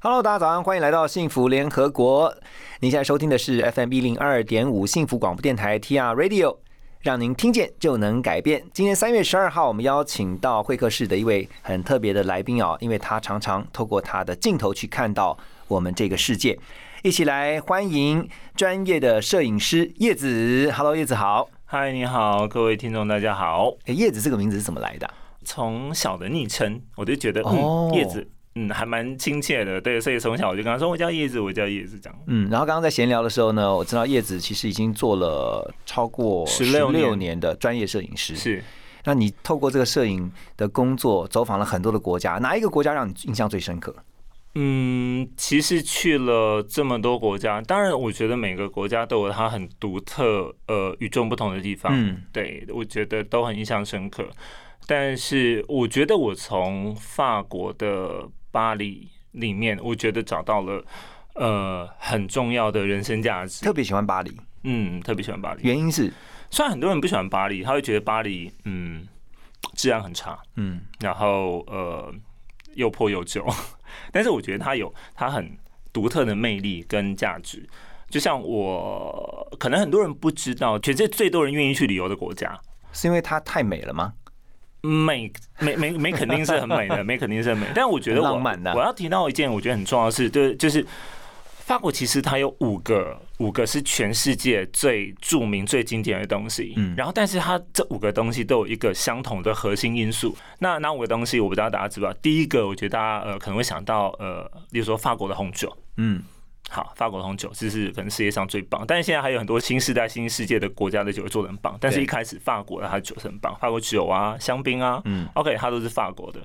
Hello，大家早上，欢迎来到幸福联合国。您现在收听的是 FM 一零二点五幸福广播电台 TR Radio，让您听见就能改变。今天三月十二号，我们邀请到会客室的一位很特别的来宾哦，因为他常常透过他的镜头去看到我们这个世界。一起来欢迎专业的摄影师叶子。Hello，叶子好。嗨，你好，各位听众，大家好。哎，叶子这个名字是怎么来的？从小的昵称，我就觉得，嗯，叶子，嗯，还蛮亲切的。对，所以从小我就跟他说，我叫叶子，我叫叶子，这样。嗯，然后刚刚在闲聊的时候呢，我知道叶子其实已经做了超过十六年的专业摄影师。是。那你透过这个摄影的工作，走访了很多的国家，哪一个国家让你印象最深刻？嗯，其实去了这么多国家，当然，我觉得每个国家都有它很独特、呃，与众不同的地方。嗯，对，我觉得都很印象深刻。但是，我觉得我从法国的巴黎里面，我觉得找到了呃很重要的人生价值。特别喜欢巴黎，嗯，特别喜欢巴黎。原因是，虽然很多人不喜欢巴黎，他会觉得巴黎嗯治安很差，嗯，然后呃又破又旧。但是我觉得它有它很独特的魅力跟价值，就像我可能很多人不知道，全世界最多人愿意去旅游的国家，是因为它太美了吗？美美美美肯定是很美的，美肯定是很美。但我觉得我我要提到一件我觉得很重要的事，就是就是。法国其实它有五个，五个是全世界最著名、最经典的东西。嗯，然后但是它这五个东西都有一个相同的核心因素。那那五个东西我不知道大家知不知道？第一个，我觉得大家呃可能会想到呃，比如说法国的红酒。嗯，好，法国的红酒这是可能世界上最棒。但是现在还有很多新时代、新世界的国家的酒做的很棒。但是一开始法国的它的酒是很棒，法国酒啊、香槟啊，嗯，OK，它都是法国的。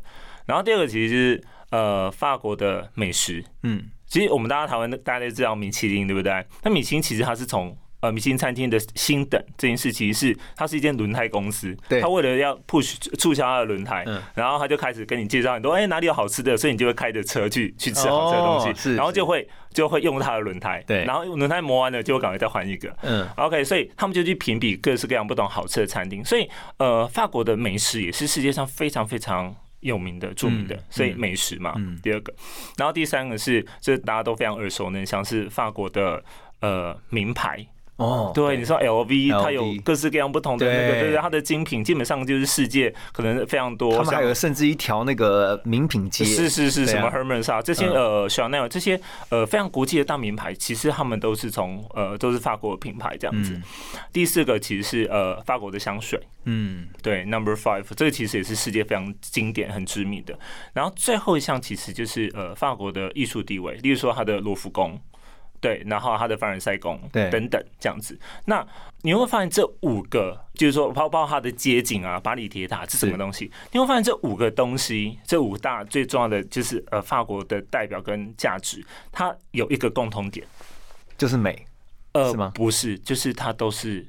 然后第二个其实是呃法国的美食，嗯。其实我们大家台湾大家都知道米其林，对不对？那米其林其实它是从呃米其林餐厅的星等这件事，其实是它是一间轮胎公司，它为了要 push 促销它的轮胎，然后他就开始跟你介绍很多，哎哪里有好吃的，所以你就会开着车去去吃好吃的东西，然后就会就会用它的轮胎，对，然后轮胎磨完了就赶快再换一个，嗯，OK，所以他们就去评比各式各样不同好吃的餐厅，所以呃法国的美食也是世界上非常非常。有名的、著名的，所以美食嘛，第二个，然后第三个是，这大家都非常耳熟能详，是法国的呃名牌。哦，对，你说 L V，它有各式各样不同的那个，对对，它的精品基本上就是世界可能非常多。他们还有甚至一条那个名品街，是是是，什么 Hermes 啊，这些呃 Chanel 这些呃非常国际的大名牌，其实他们都是从呃都是法国的品牌这样子。第四个其实是呃法国的香水，嗯，对，Number Five，这个其实也是世界非常经典、很知名的。然后最后一项其实就是呃法国的艺术地位，例如说它的罗浮宫。对，然后他的凡尔赛宫，对，等等这样子。那你会发现这五个，就是说包包括它的街景啊，巴黎铁塔是什么东西？你会发现这五个东西，这五大最重要的就是呃法国的代表跟价值，它有一个共同点，就是美，呃，是吗？不是，就是它都是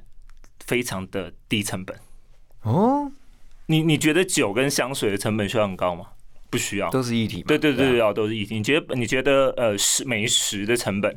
非常的低成本。哦，你你觉得酒跟香水的成本需要很高吗？不需要，都是一体。对对对，要都是一体。你觉得你觉得呃，食美食的成本？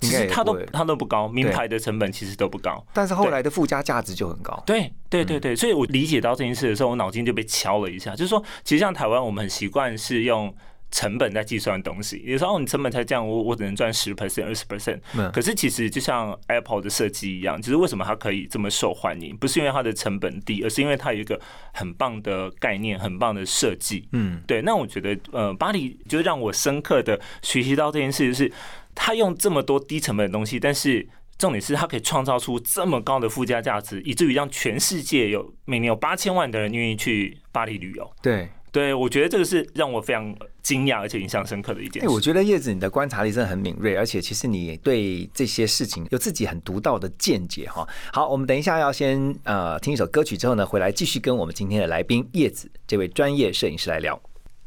其实它都它都不高，名牌的成本其实都不高，但是后来的附加价值就很高。对对对对，所以我理解到这件事的时候，我脑筋就被敲了一下，就是说，其实像台湾，我们很习惯是用成本在计算的东西。有时候你成本才这样，我我只能赚十 percent、二十 percent。可是其实就像 Apple 的设计一样，其实为什么它可以这么受欢迎？不是因为它的成本低，而是因为它有一个很棒的概念、很棒的设计。嗯，对。那我觉得，呃，巴黎就让我深刻的学习到这件事，就是。他用这么多低成本的东西，但是重点是他可以创造出这么高的附加价值，以至于让全世界有每年有八千万的人愿意去巴黎旅游。对，对我觉得这个是让我非常惊讶而且印象深刻的一件事。我觉得叶子你的观察力真的很敏锐，而且其实你对这些事情有自己很独到的见解哈。好，我们等一下要先呃听一首歌曲之后呢，回来继续跟我们今天的来宾叶子这位专业摄影师来聊。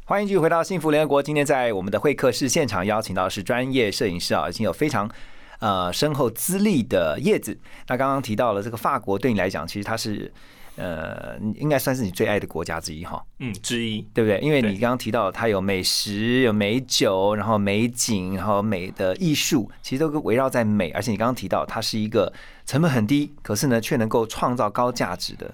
欢迎继续回到幸福联合国。今天在我们的会客室现场邀请到是专业摄影师啊，已经有非常呃深厚资历的叶子。那刚刚提到了这个法国，对你来讲，其实它是呃应该算是你最爱的国家之一哈。嗯，之一，对不对？因为你刚刚提到它有美食、有美酒，然后美景，然后美的艺术，其实都围绕在美。而且你刚刚提到它是一个成本很低，可是呢却能够创造高价值的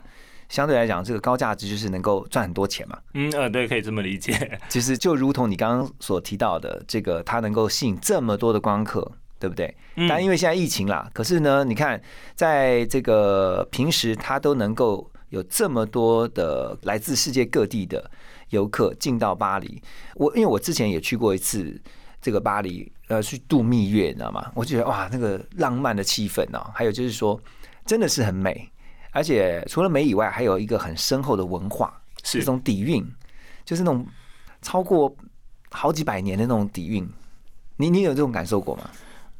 相对来讲，这个高价值就是能够赚很多钱嘛。嗯呃，对，可以这么理解。其实就如同你刚刚所提到的，这个它能够吸引这么多的光客，对不对？但因为现在疫情啦，可是呢，你看在这个平时，他都能够有这么多的来自世界各地的游客进到巴黎。我因为我之前也去过一次这个巴黎，呃，去度蜜月，你知道吗？我觉得哇，那个浪漫的气氛哦，还有就是说，真的是很美。而且除了美以外，还有一个很深厚的文化，是这种底蕴，就是那种超过好几百年的那种底蕴。你你有这种感受过吗？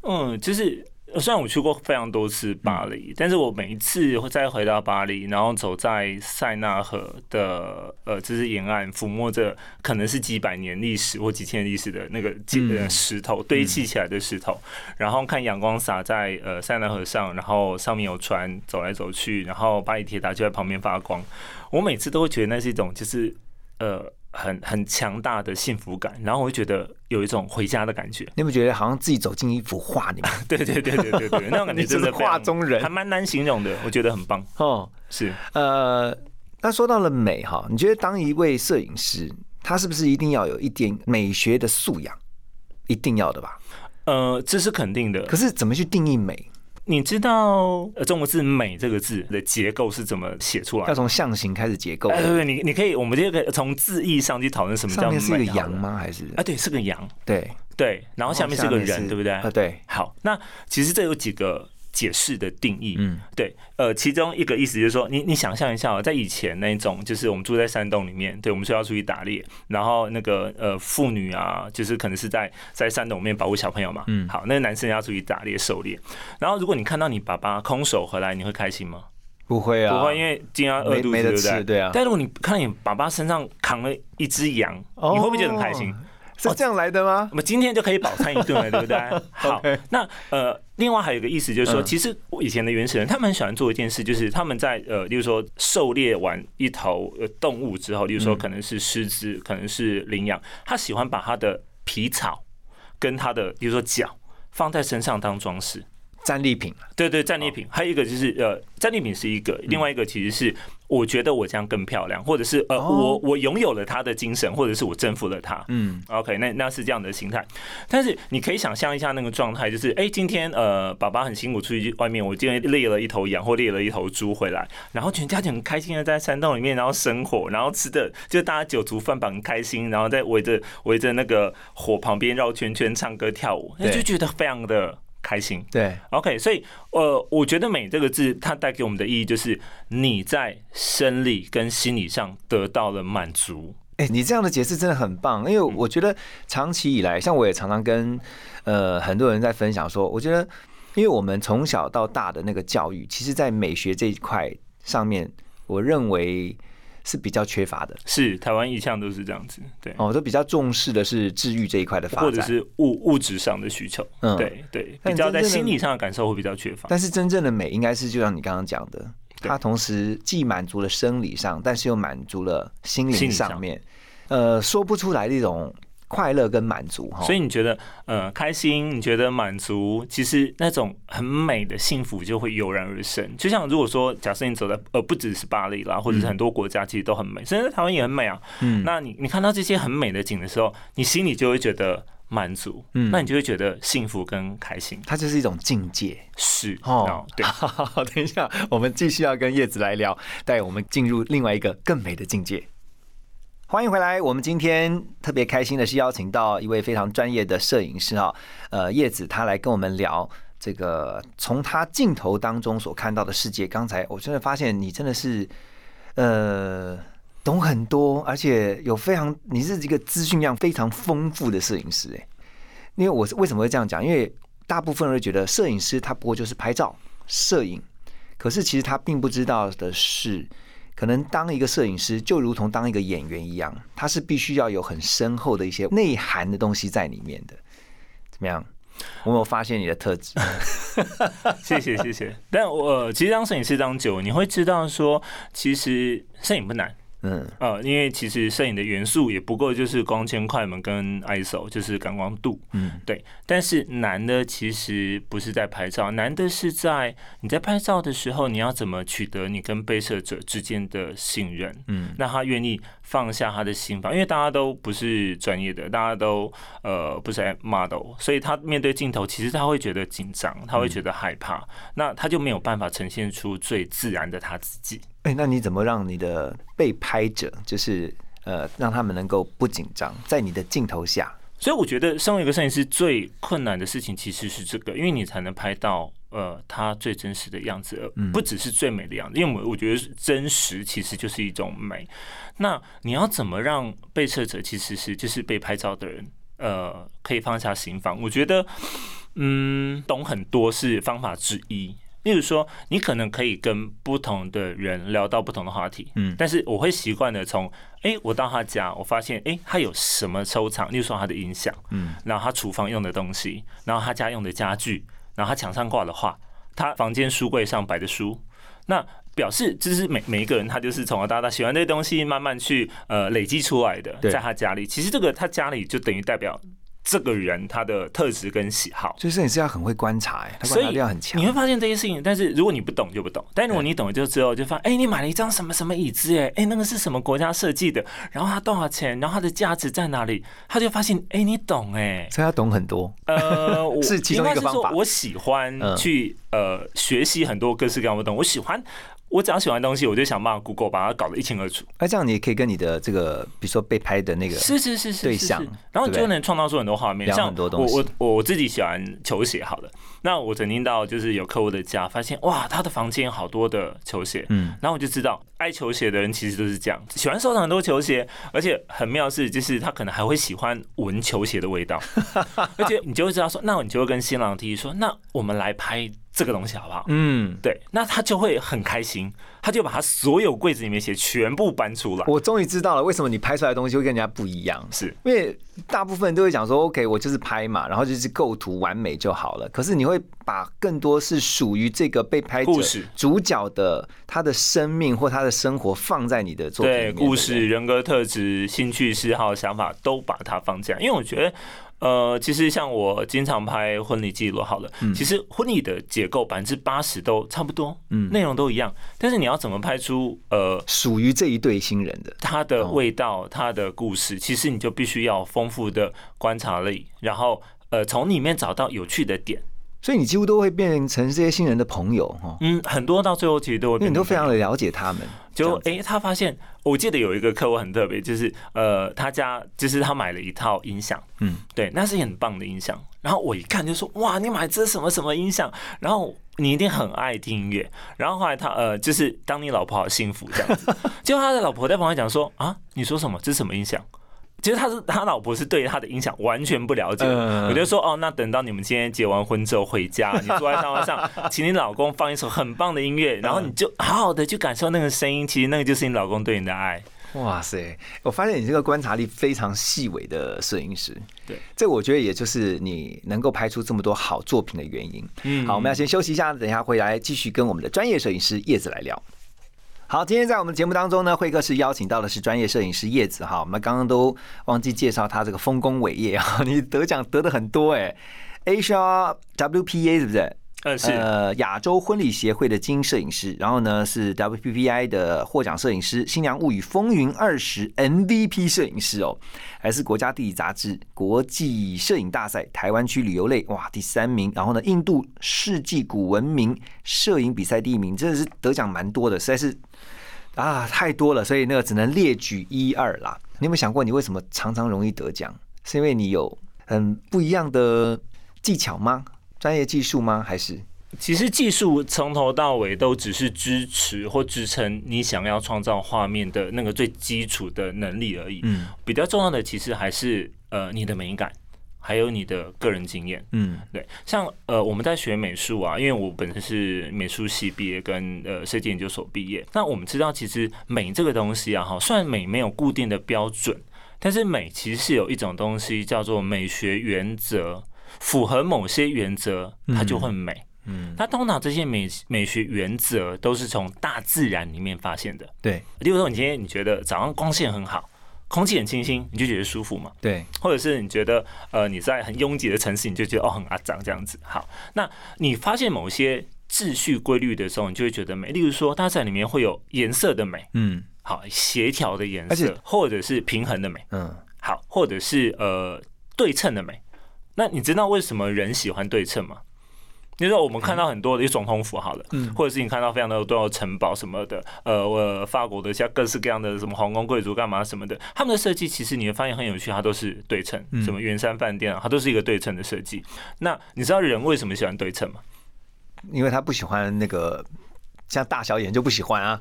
嗯，就是。虽然我去过非常多次巴黎，但是我每一次再回到巴黎，然后走在塞纳河的呃，就是沿岸，抚摸着可能是几百年历史或几千年历史的那个呃石头堆砌起来的石头，然后看阳光洒在呃塞纳河上，然后上面有船走来走去，然后巴黎铁塔就在旁边发光，我每次都会觉得那是一种就是呃。很很强大的幸福感，然后我就觉得有一种回家的感觉。你不觉得好像自己走进一幅画里面？对对对对对对，那种感觉真的画中人，还蛮难形容的。我觉得很棒哦。是呃，那说到了美哈，你觉得当一位摄影师，他是不是一定要有一点美学的素养？一定要的吧？呃，这是肯定的。可是怎么去定义美？你知道中国字“美”这个字的结构是怎么写出来？要从象形开始结构。对对，你你可以，我们就可以从字义上去讨论什么叫美。是个羊吗？还是啊？对，是个羊。对对，然后下面是个人，对不对？啊，对。好，那其实这有几个。解释的定义，嗯，对，呃，其中一个意思就是说，你你想象一下，在以前那种，就是我们住在山洞里面，对，我们说要出去打猎，然后那个呃妇女啊，就是可能是在在山洞里面保护小朋友嘛，嗯，好，那个男生要出去打猎狩猎，然后如果你看到你爸爸空手回来，你会开心吗？不会啊，不会，因为今天饿肚子，对不对？对啊。但如果你看你爸爸身上扛了一只羊，你会不会觉得很开心？是这样来的吗？我们今天就可以饱餐一顿了，对不对？好，那呃，另外还有一个意思就是说，其实我以前的原始人他们很喜欢做一件事，就是他们在呃，例如说狩猎完一头呃动物之后，例如说可能是狮子，可能是羚羊，他喜欢把他的皮草跟他的比如说脚放在身上当装饰。战利品，对对，战利品，还有一个就是呃，战利品是一个，另外一个其实是我觉得我这样更漂亮，或者是呃，我我拥有了他的精神，或者是我征服了他，嗯，OK，那那是这样的心态。但是你可以想象一下那个状态，就是哎，今天呃，爸爸很辛苦出去外面，我今天猎了一头羊或猎了一头猪回来，然后全家就很开心的在山洞里面，然后生火，然后吃的就大家酒足饭饱，很开心，然后在围着围着那个火旁边绕圈圈唱歌跳舞，那就觉得非常的。开心对，OK，所以呃，我觉得“美”这个字，它带给我们的意义就是你在生理跟心理上得到了满足。哎，你这样的解释真的很棒，因为我觉得长期以来，像我也常常跟呃很多人在分享说，我觉得因为我们从小到大的那个教育，其实在美学这一块上面，我认为。是比较缺乏的，是台湾一向都是这样子，对。哦，都比较重视的是治愈这一块的发展，或者是物物质上的需求，嗯，对对，比较在心理上的感受会比较缺乏。但是真正的美，应该是就像你刚刚讲的，它同时既满足了生理上，但是又满足了心灵上面，呃，说不出来的一种。快乐跟满足，所以你觉得呃开心，你觉得满足，其实那种很美的幸福就会油然而生。就像如果说假设你走在呃不只是巴黎啦，或者是很多国家其实都很美，甚至台湾也很美啊。嗯，那你你看到这些很美的景的时候，你心里就会觉得满足，嗯，那你就会觉得幸福跟开心。它就是一种境界，是哦。对，好，等一下我们继续要跟叶子来聊，带我们进入另外一个更美的境界。欢迎回来！我们今天特别开心的是邀请到一位非常专业的摄影师哈，呃，叶子他来跟我们聊这个从他镜头当中所看到的世界。刚才我真的发现你真的是呃懂很多，而且有非常你是一个资讯量非常丰富的摄影师哎。因为我是为什么会这样讲？因为大部分人会觉得摄影师他不过就是拍照摄影，可是其实他并不知道的是。可能当一个摄影师就如同当一个演员一样，他是必须要有很深厚的一些内涵的东西在里面的。怎么样？我有发现你的特质？谢谢谢谢。但我其实当摄影师当久，你会知道说，其实摄影不难，嗯，呃，因为其实摄影的元素也不过就是光圈、快门跟 ISO，就是感光度。嗯，对。但是难的其实不是在拍照，难的是在你在拍照的时候，你要怎么取得你跟被摄者之间的信任？嗯，那他愿意放下他的心房，因为大家都不是专业的，大家都呃不是 model，所以他面对镜头，其实他会觉得紧张，他会觉得害怕，那他就没有办法呈现出最自然的他自己。哎，那你怎么让你的被拍者，就是呃，让他们能够不紧张，在你的镜头下？所以我觉得，身为一个摄影师，最困难的事情其实是这个，因为你才能拍到呃他最真实的样子，不只是最美的样子。因为我觉得真实其实就是一种美。那你要怎么让被摄者其实是就是被拍照的人，呃，可以放下心防？我觉得，嗯，懂很多是方法之一。例如说，你可能可以跟不同的人聊到不同的话题，嗯，但是我会习惯的从，哎，我到他家，我发现，哎，他有什么收藏？例如说他的音响，嗯，然后他厨房用的东西，然后他家用的家具，然后他墙上挂的画，他房间书柜上摆的书，那表示就是每每一个人他就是从小到大喜欢这些东西，慢慢去呃累积出来的，在他家里，其实这个他家里就等于代表。这个人他的特质跟喜好，所以摄影师要很会观察，哎，观察力要很强。你会发现这些事情，但是如果你不懂就不懂，但如果你懂了就之后就发现，哎，你买了一张什么什么椅子，哎，哎，那个是什么国家设计的？然后它多少钱？然后它的价值在哪里？他就发现，哎，你懂，哎，所以他懂很多。呃，是其中一个方法。我喜欢去呃学习很多各式各样的东西，我喜欢。我只要喜欢东西，我就想办法 Google 把它搞得一清二楚。那这样你也可以跟你的这个，比如说被拍的那个是是是是对象，然后就能创造出很多画面，像很多东西。我我我自己喜欢球鞋，好了，那我曾经到就是有客户的家，发现哇，他的房间好多的球鞋，嗯，然后我就知道爱球鞋的人其实都是这样，喜欢收藏很多球鞋，而且很妙是，就是他可能还会喜欢闻球鞋的味道，而且你就会知道说，那你就会跟新郎提议说，那我们来拍。这个东西好不好？嗯，对，那他就会很开心，他就把他所有柜子里面鞋全部搬出来。我终于知道了为什么你拍出来的东西会跟人家不一样，是因为大部分人都会讲说，OK，我就是拍嘛，然后就是构图完美就好了。可是你会把更多是属于这个被拍故事主角的他的生命或他的生活放在你的作品里面，故事、人格特质、兴趣嗜好、想法都把它放进来，因为我觉得。呃，其实像我经常拍婚礼记录，好了，其实婚礼的结构百分之八十都差不多，嗯，内容都一样，但是你要怎么拍出呃属于这一对新人的。他的味道、他的故事，其实你就必须要丰富的观察力，然后呃从里面找到有趣的点。所以你几乎都会变成这些新人的朋友哈，嗯，很多到最后其实都会，因为你都非常的了解他们。就哎，他发现，我记得有一个客户很特别，就是呃，他家就是他买了一套音响，嗯，对，那是很棒的音响。然后我一看就说，哇，你买这什么什么音响？然后你一定很爱听音乐。然后后来他呃，就是当你老婆好幸福这样子。结果他的老婆在旁边讲说，啊，你说什么？这是什么音响？其实他是他老婆是对他的影响完全不了解，我就说哦，那等到你们今天结完婚之后回家，你坐在沙发上，请你老公放一首很棒的音乐，然后你就好好的去感受那个声音，其实那个就是你老公对你的爱。哇塞！我发现你这个观察力非常细微的摄影师，对，这我觉得也就是你能够拍出这么多好作品的原因。嗯，好，我们要先休息一下，等一下回来继续跟我们的专业摄影师叶子来聊。好，今天在我们节目当中呢，慧哥是邀请到的是专业摄影师叶子哈。我们刚刚都忘记介绍他这个丰功伟业啊，你得奖得的很多哎，Asia WPA 是不是？呃，是亚洲婚礼协会的精英摄影师，然后呢是 WPPI 的获奖摄影师，新娘物语风云二十 MVP 摄影师哦，还是国家地理杂志国际摄影大赛台湾区旅游类哇第三名，然后呢印度世纪古文明摄影比赛第一名，真的是得奖蛮多的，实在是。啊，太多了，所以那个只能列举一二啦。你有没有想过，你为什么常常容易得奖？是因为你有很不一样的技巧吗？专业技术吗？还是？其实技术从头到尾都只是支持或支撑你想要创造画面的那个最基础的能力而已。嗯，比较重要的其实还是呃你的美感。还有你的个人经验，嗯，对，像呃，我们在学美术啊，因为我本身是美术系毕业，跟呃设计研究所毕业。那我们知道，其实美这个东西啊，哈，虽然美没有固定的标准，但是美其实是有一种东西叫做美学原则，符合某些原则，它就会美。嗯，那通常这些美美学原则都是从大自然里面发现的。对，例如说，你今天你觉得早上光线很好，空气很清新，你就觉得舒服嘛？对，或者是你觉得呃你在很拥挤的城市，你就觉得哦很阿脏这样子。好，那你发现某些秩序规律的时候，你就会觉得美。例如说，大自然里面会有颜色的美，嗯，好，协调的颜色，或者是平衡的美，嗯，好，或者是呃对称的美。那你知道为什么人喜欢对称吗？你说我们看到很多的一总统府好了，嗯，或者是你看到非常的多城堡什么的，呃，法国的像各式各样的什么皇宫贵族干嘛什么的，他们的设计其实你会发现很有趣，它都是对称，什么圆山饭店啊，它都是一个对称的设计。那你知道人为什么喜欢对称吗？因为他不喜欢那个像大小眼就不喜欢啊。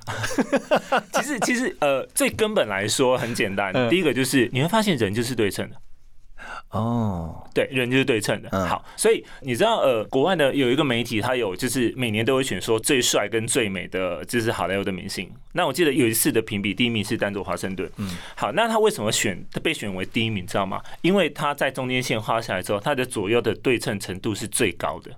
其实其实呃，最根本来说很简单，第一个就是你会发现人就是对称的。哦，对，人就是对称的。好，所以你知道，呃，国外的有一个媒体，他有就是每年都会选说最帅跟最美的就是好莱坞的明星。那我记得有一次的评比，第一名是丹佐华盛顿。嗯，好，那他为什么选他被选为第一名，知道吗？因为他在中间线画下来之后，他的左右的对称程度是最高的。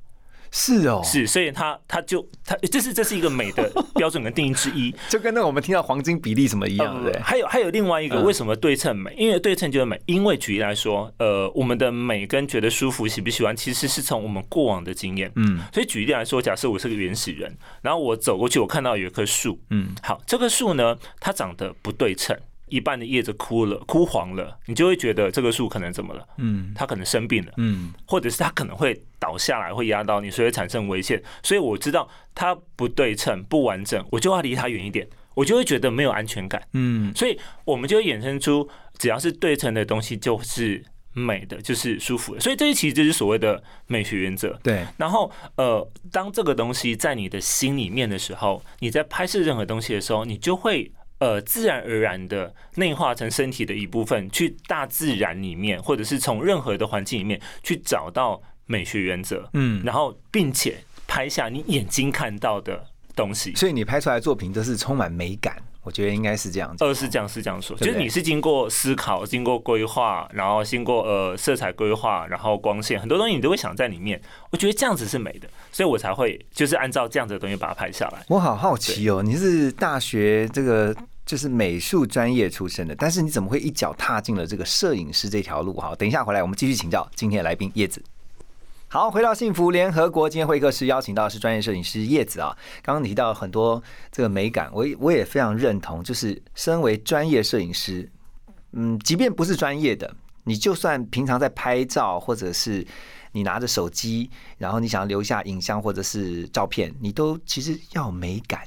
是哦，是，所以他他就他这是这是一个美的标准跟定义之一，就跟那个我们听到黄金比例什么一样，对还有还有另外一个，为什么对称美？因为对称就是美。因为举例来说，呃，我们的美跟觉得舒服、喜不喜欢，其实是从我们过往的经验。嗯，所以举例来说，假设我是个原始人，然后我走过去，我看到有一棵树，嗯，好，这棵树呢，它长得不对称。一半的叶子枯了、枯黄了，你就会觉得这个树可能怎么了？嗯，它可能生病了，嗯，或者是它可能会倒下来，会压到你，所以产生危险。所以我知道它不对称、不完整，我就要离它远一点，我就会觉得没有安全感。嗯，所以我们就会衍生出，只要是对称的东西就是美的，就是舒服的。所以这些其实就是所谓的美学原则。对。然后，呃，当这个东西在你的心里面的时候，你在拍摄任何东西的时候，你就会。呃，自然而然的内化成身体的一部分，去大自然里面，或者是从任何的环境里面去找到美学原则，嗯，然后并且拍下你眼睛看到的东西，所以你拍出来的作品都是充满美感。我觉得应该是这样子，呃，是这样，是这样说，就是你是经过思考、经过规划，然后经过呃色彩规划，然后光线很多东西你都会想在里面。我觉得这样子是美的，所以我才会就是按照这样子的东西把它拍下来。我好好奇哦，你是大学这个就是美术专业出身的，但是你怎么会一脚踏进了这个摄影师这条路？哈，等一下回来我们继续请教今天的来宾叶子。好，回到幸福联合国，今天会客室邀请到的是专业摄影师叶子啊。刚刚提到很多这个美感，我我也非常认同。就是身为专业摄影师，嗯，即便不是专业的，你就算平常在拍照，或者是你拿着手机，然后你想要留下影像或者是照片，你都其实要有美感。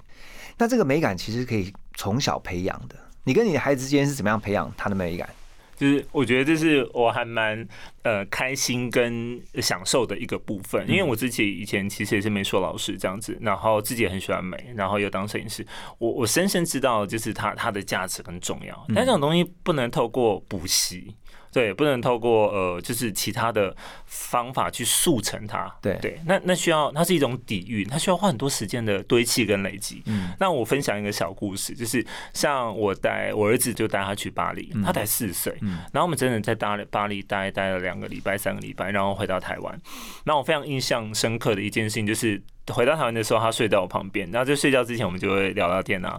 那这个美感其实可以从小培养的。你跟你的孩子之间是怎么样培养他的美感？就是我觉得这是我还蛮呃开心跟享受的一个部分，因为我自己以前其实也是美术老师这样子，然后自己也很喜欢美，然后又当摄影师，我我深深知道就是它它的价值很重要，但这种东西不能透过补习。对，不能透过呃，就是其他的方法去速成它。对对，那那需要它是一种底蕴，它需要花很多时间的堆砌跟累积。嗯，那我分享一个小故事，就是像我带我儿子就带他去巴黎，他才四岁，嗯，然后我们真的在巴黎巴黎待待了两个礼拜、三个礼拜，然后回到台湾。那我非常印象深刻的一件事情就是，回到台湾的时候，他睡在我旁边，然后在睡觉之前，我们就会聊聊天啊。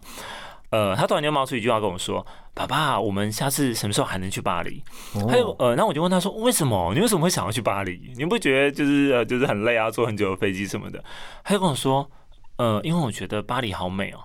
呃，他突然就冒出一句话跟我说：“爸爸，我们下次什么时候还能去巴黎？”还有呃，那我就问他说：“为什么？你为什么会想要去巴黎？你不觉得就是呃，就是很累啊，坐很久的飞机什么的？”他就跟我说：“呃，因为我觉得巴黎好美哦。”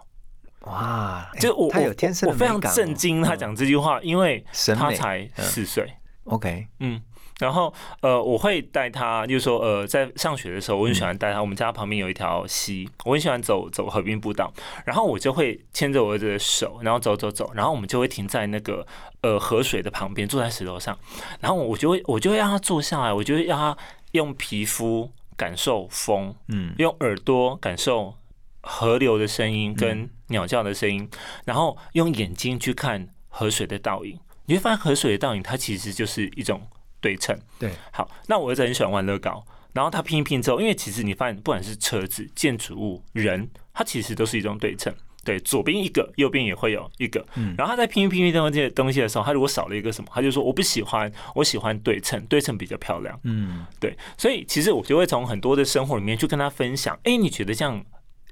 哇，就我我我非常震惊他讲这句话，因为他才四岁。OK，嗯。然后，呃，我会带他，就是说，呃，在上学的时候，我很喜欢带他。我们家旁边有一条溪，我很喜欢走走河滨步道。然后我就会牵着我儿子的手，然后走走走，然后我们就会停在那个呃河水的旁边，坐在石头上。然后我就会，我就会让他坐下来，我就会让他用皮肤感受风，嗯，用耳朵感受河流的声音跟鸟叫的声音，然后用眼睛去看河水的倒影。你会发现河水的倒影，它其实就是一种。对称，对，好，那我儿子很喜欢玩乐高，然后他拼一拼之后，因为其实你发现，不管是车子、建筑物、人，它其实都是一种对称。对，左边一个，右边也会有一个。嗯，然后他在拼拼拼东西东西的时候，他如果少了一个什么，他就说我不喜欢，我喜欢对称，对称比较漂亮。嗯，对，所以其实我就会从很多的生活里面去跟他分享，哎，你觉得这样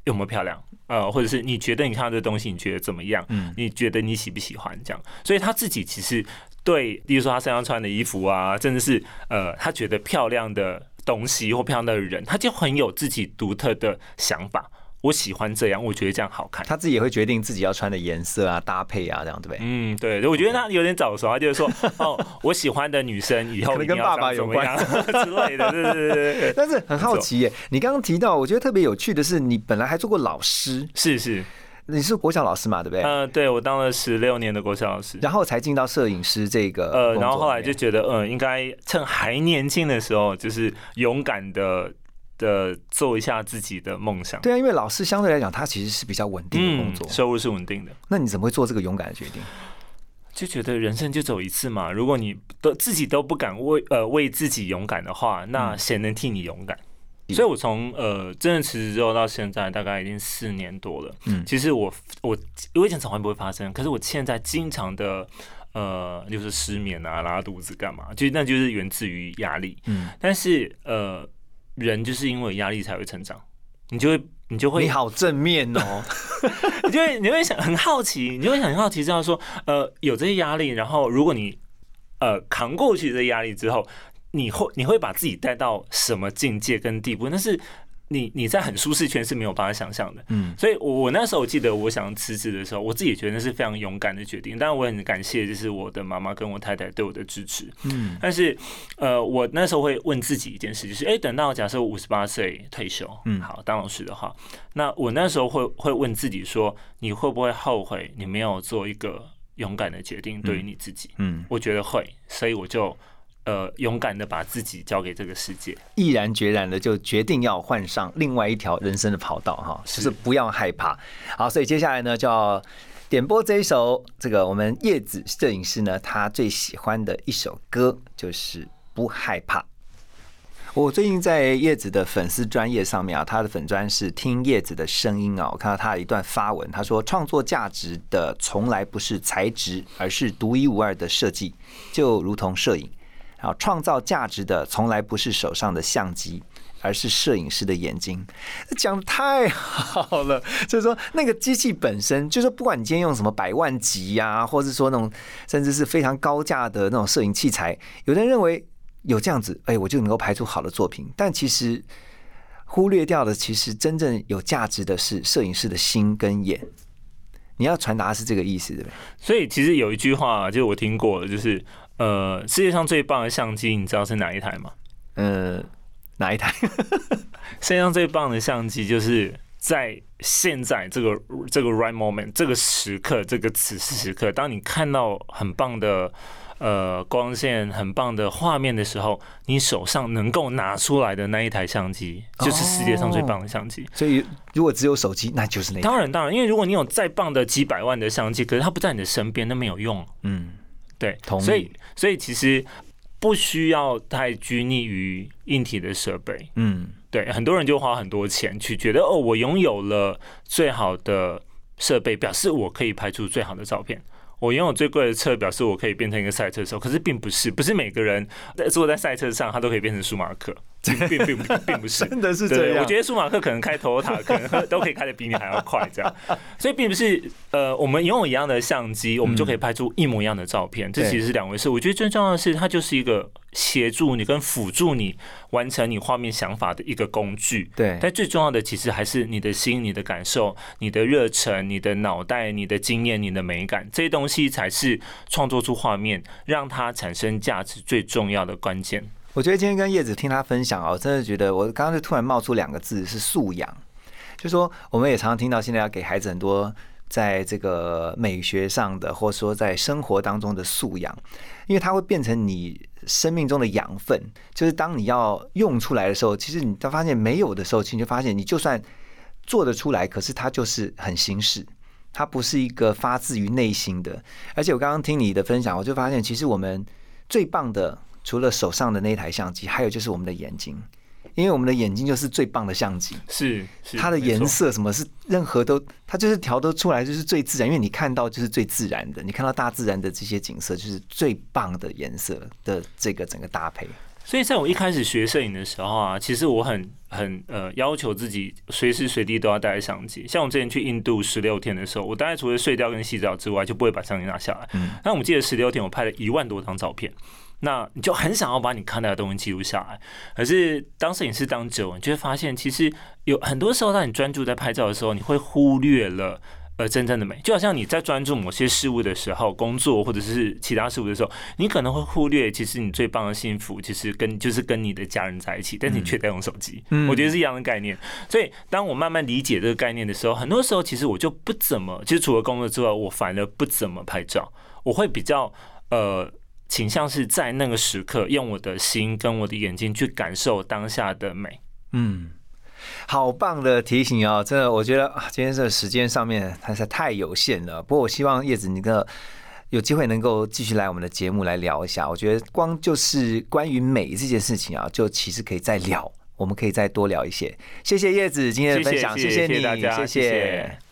有没有漂亮？呃，或者是你觉得你看到这东西，你觉得怎么样？嗯，你觉得你喜不喜欢这样？所以他自己其实对，比如说他身上穿的衣服啊，甚至是呃，他觉得漂亮的东西或漂亮的人，他就很有自己独特的想法。我喜欢这样，我觉得这样好看。他自己也会决定自己要穿的颜色啊、搭配啊，这样对不对？嗯，对。我觉得他有点早熟，他就是说，哦，我喜欢的女生以后跟爸爸有关 之类的，对对对对。但是很好奇耶，你刚刚提到，我觉得特别有趣的是，你本来还做过老师，是是，你是国小老师嘛，对不对？嗯，对我当了十六年的国小老师，然后才进到摄影师这个。呃，然后后来就觉得，嗯，应该趁还年轻的时候，就是勇敢的。的做一下自己的梦想，对啊，因为老师相对来讲，他其实是比较稳定的工作，收入是稳定的。那你怎么会做这个勇敢的决定？就觉得人生就走一次嘛，如果你都自己都不敢为呃为自己勇敢的话，那谁能替你勇敢？所以我从呃真的辞职之后到现在，大概已经四年多了。嗯，其实我我我以前从来不会发生，可是我现在经常的呃就是失眠啊、拉肚子干嘛，就那就是源自于压力。嗯，但是呃。人就是因为压力才会成长，你就会，你就会，你好正面哦，你就会，你会想很好奇，你就会很好奇，知道说，呃，有这些压力，然后如果你，呃，扛过去这压力之后，你会，你会把自己带到什么境界跟地步？那是。你你在很舒适圈是没有办法想象的，嗯，所以，我我那时候记得我想辞职的时候，我自己觉得那是非常勇敢的决定。当然，我很感谢就是我的妈妈跟我太太对我的支持，嗯，但是，呃，我那时候会问自己一件事，就是，哎，等到假设我五十八岁退休，嗯，好当老师的话，那我那时候会会问自己说，你会不会后悔你没有做一个勇敢的决定？对于你自己，嗯，我觉得会，所以我就。呃，勇敢的把自己交给这个世界，毅然决然的就决定要换上另外一条人生的跑道哈，就是不要害怕。好，所以接下来呢，就要点播这一首这个我们叶子摄影师呢他最喜欢的一首歌，就是《不害怕》。我最近在叶子的粉丝专业上面啊，他的粉专是听叶子的声音啊，我看到他的一段发文，他说创作价值的从来不是材质，而是独一无二的设计，就如同摄影。然后创造价值的从来不是手上的相机，而是摄影师的眼睛。讲的太好了，就是说那个机器本身，就是说不管你今天用什么百万级呀，或者说那种甚至是非常高价的那种摄影器材，有的人认为有这样子，哎，我就能够拍出好的作品。但其实忽略掉的，其实真正有价值的是摄影师的心跟眼。你要传达是这个意思，对不对？所以其实有一句话，就是我听过的，就是。呃，世界上最棒的相机，你知道是哪一台吗？呃，哪一台？世界上最棒的相机，就是在现在这个这个 right moment 这个时刻，这个此时此刻，当你看到很棒的呃光线、很棒的画面的时候，你手上能够拿出来的那一台相机，就是世界上最棒的相机。所以，如果只有手机，那就是那。当然，当然，因为如果你有再棒的几百万的相机，可是它不在你的身边，那没有用。嗯。对，所以所以其实不需要太拘泥于硬体的设备，嗯，对，很多人就花很多钱去觉得哦，我拥有了最好的设备，表示我可以拍出最好的照片。我拥有最贵的车，表示我可以变成一个赛车手。可是并不是，不是每个人坐在赛车上，他都可以变成舒马克。并并并不是，真的是这样。我觉得舒马克可能开头塔，可能都可以开的比你还要快，这样。所以并不是呃，我们拥有一样的相机，我们就可以拍出一模一样的照片。这其实是两回事。我觉得最重要的是，它就是一个协助你跟辅助你完成你画面想法的一个工具。对。但最重要的其实还是你的心、你的感受、你的热忱、你的脑袋、你的经验、你的美感，这些东西才是创作出画面让它产生价值最重要的关键。我觉得今天跟叶子听他分享哦，真的觉得我刚刚就突然冒出两个字是素养，就说我们也常常听到现在要给孩子很多在这个美学上的，或者说在生活当中的素养，因为它会变成你生命中的养分。就是当你要用出来的时候，其实你发现没有的时候，其实你就发现你就算做得出来，可是它就是很形式，它不是一个发自于内心的。而且我刚刚听你的分享，我就发现其实我们最棒的。除了手上的那台相机，还有就是我们的眼睛，因为我们的眼睛就是最棒的相机，是它的颜色什么是任何都，它就是调得出来就是最自然，因为你看到就是最自然的，你看到大自然的这些景色就是最棒的颜色的这个整个搭配。所以在我一开始学摄影的时候啊，其实我很很呃要求自己随时随地都要带相机。像我之前去印度十六天的时候，我大概除了睡觉跟洗澡之外，就不会把相机拿下来。嗯。那我们记得十六天我拍了一万多张照片，那你就很想要把你看到的东西记录下来。可是当摄影师当久，你就会发现，其实有很多时候，当你专注在拍照的时候，你会忽略了。呃，真正的美，就好像你在专注某些事物的时候，工作或者是其他事物的时候，你可能会忽略，其实你最棒的幸福，其实跟就是跟你的家人在一起，但是你却在用手机。嗯，我觉得是一样的概念。所以，当我慢慢理解这个概念的时候，很多时候其实我就不怎么，其实除了工作之外，我反而不怎么拍照。我会比较呃倾向是在那个时刻，用我的心跟我的眼睛去感受当下的美。嗯。好棒的提醒哦！真的，我觉得啊，今天这个时间上面还是太有限了。不过，我希望叶子你个有机会能够继续来我们的节目来聊一下。我觉得光就是关于美这件事情啊，就其实可以再聊，我们可以再多聊一些。谢谢叶子今天的分享，谢谢你，谢谢。